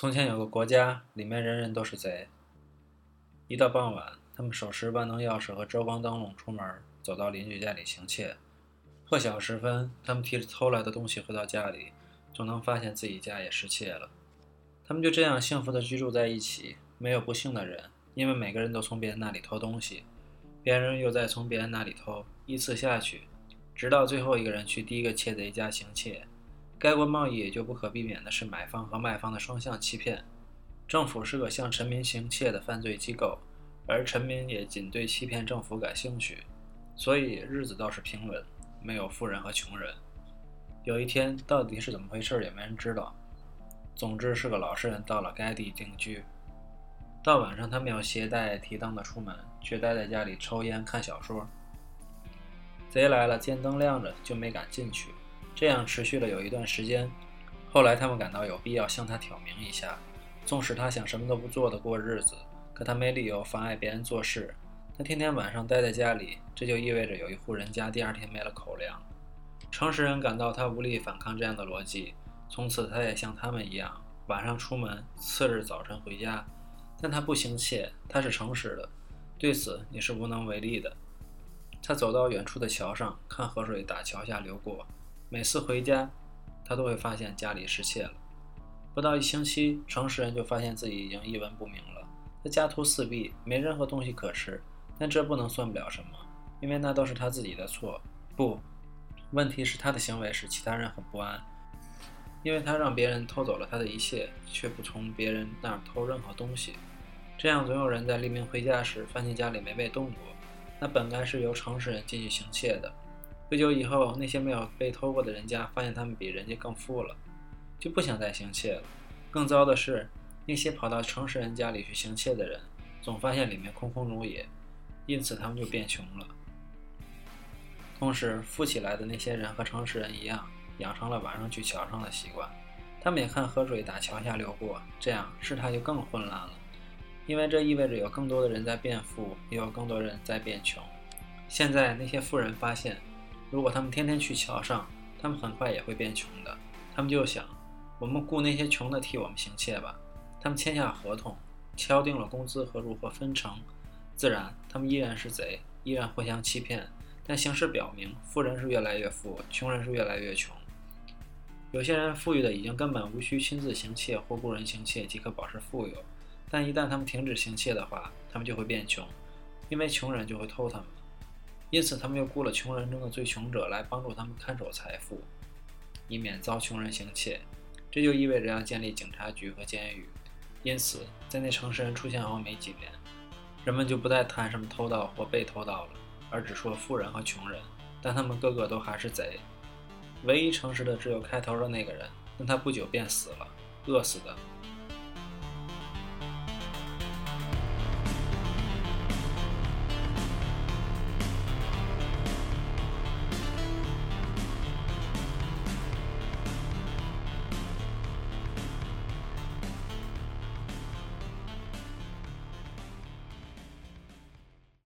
从前有个国家，里面人人都是贼。一到傍晚，他们手持万能钥匙和遮光灯笼出门，走到邻居家里行窃。破晓时分，他们提着偷来的东西回到家里，总能发现自己家也失窃了。他们就这样幸福地居住在一起，没有不幸的人，因为每个人都从别人那里偷东西，别人又在从别人那里偷，依次下去，直到最后一个人去第一个窃贼家行窃。该国贸易也就不可避免的是买方和卖方的双向欺骗。政府是个向臣民行窃的犯罪机构，而臣民也仅对欺骗政府感兴趣，所以日子倒是平稳，没有富人和穷人。有一天，到底是怎么回事也没人知道。总之是个老实人到了该地定居。到晚上，他没有携带提灯的出门，却待在家里抽烟看小说。贼来了，见灯亮着，就没敢进去。这样持续了有一段时间，后来他们感到有必要向他挑明一下，纵使他想什么都不做的过日子，可他没理由妨碍别人做事。他天天晚上待在家里，这就意味着有一户人家第二天没了口粮。诚实人感到他无力反抗这样的逻辑，从此他也像他们一样，晚上出门，次日早晨回家。但他不行窃，他是诚实的，对此你是无能为力的。他走到远处的桥上，看河水打桥下流过。每次回家，他都会发现家里失窃了。不到一星期，诚实人就发现自己已经一文不名了。他家徒四壁，没任何东西可吃。但这不能算不了什么，因为那都是他自己的错。不，问题是他的行为使其他人很不安，因为他让别人偷走了他的一切，却不从别人那儿偷任何东西。这样，总有人在黎明回家时发现家里没被动过。那本该是由诚实人进去行窃的。不久以后，那些没有被偷过的人家发现他们比人家更富了，就不想再行窃了。更糟的是，那些跑到诚实人家里去行窃的人，总发现里面空空如也，因此他们就变穷了。同时，富起来的那些人和诚实人一样，养成了晚上去桥上的习惯。他们也看河水打桥下流过，这样事态就更混乱了，因为这意味着有更多的人在变富，也有更多人在变穷。现在，那些富人发现。如果他们天天去桥上，他们很快也会变穷的。他们就想，我们雇那些穷的替我们行窃吧。他们签下合同，敲定了工资和如何分成。自然，他们依然是贼，依然互相欺骗。但形势表明，富人是越来越富，穷人是越来越穷。有些人富裕的已经根本无需亲自行窃或雇人行窃即可保持富有，但一旦他们停止行窃的话，他们就会变穷，因为穷人就会偷他们。因此，他们又雇了穷人中的最穷者来帮助他们看守财富，以免遭穷人行窃。这就意味着要建立警察局和监狱。因此，在那诚实人出现后没几年，人们就不再谈什么偷盗或被偷盗了，而只说富人和穷人。但他们个个都还是贼。唯一诚实的只有开头的那个人，但他不久便死了，饿死的。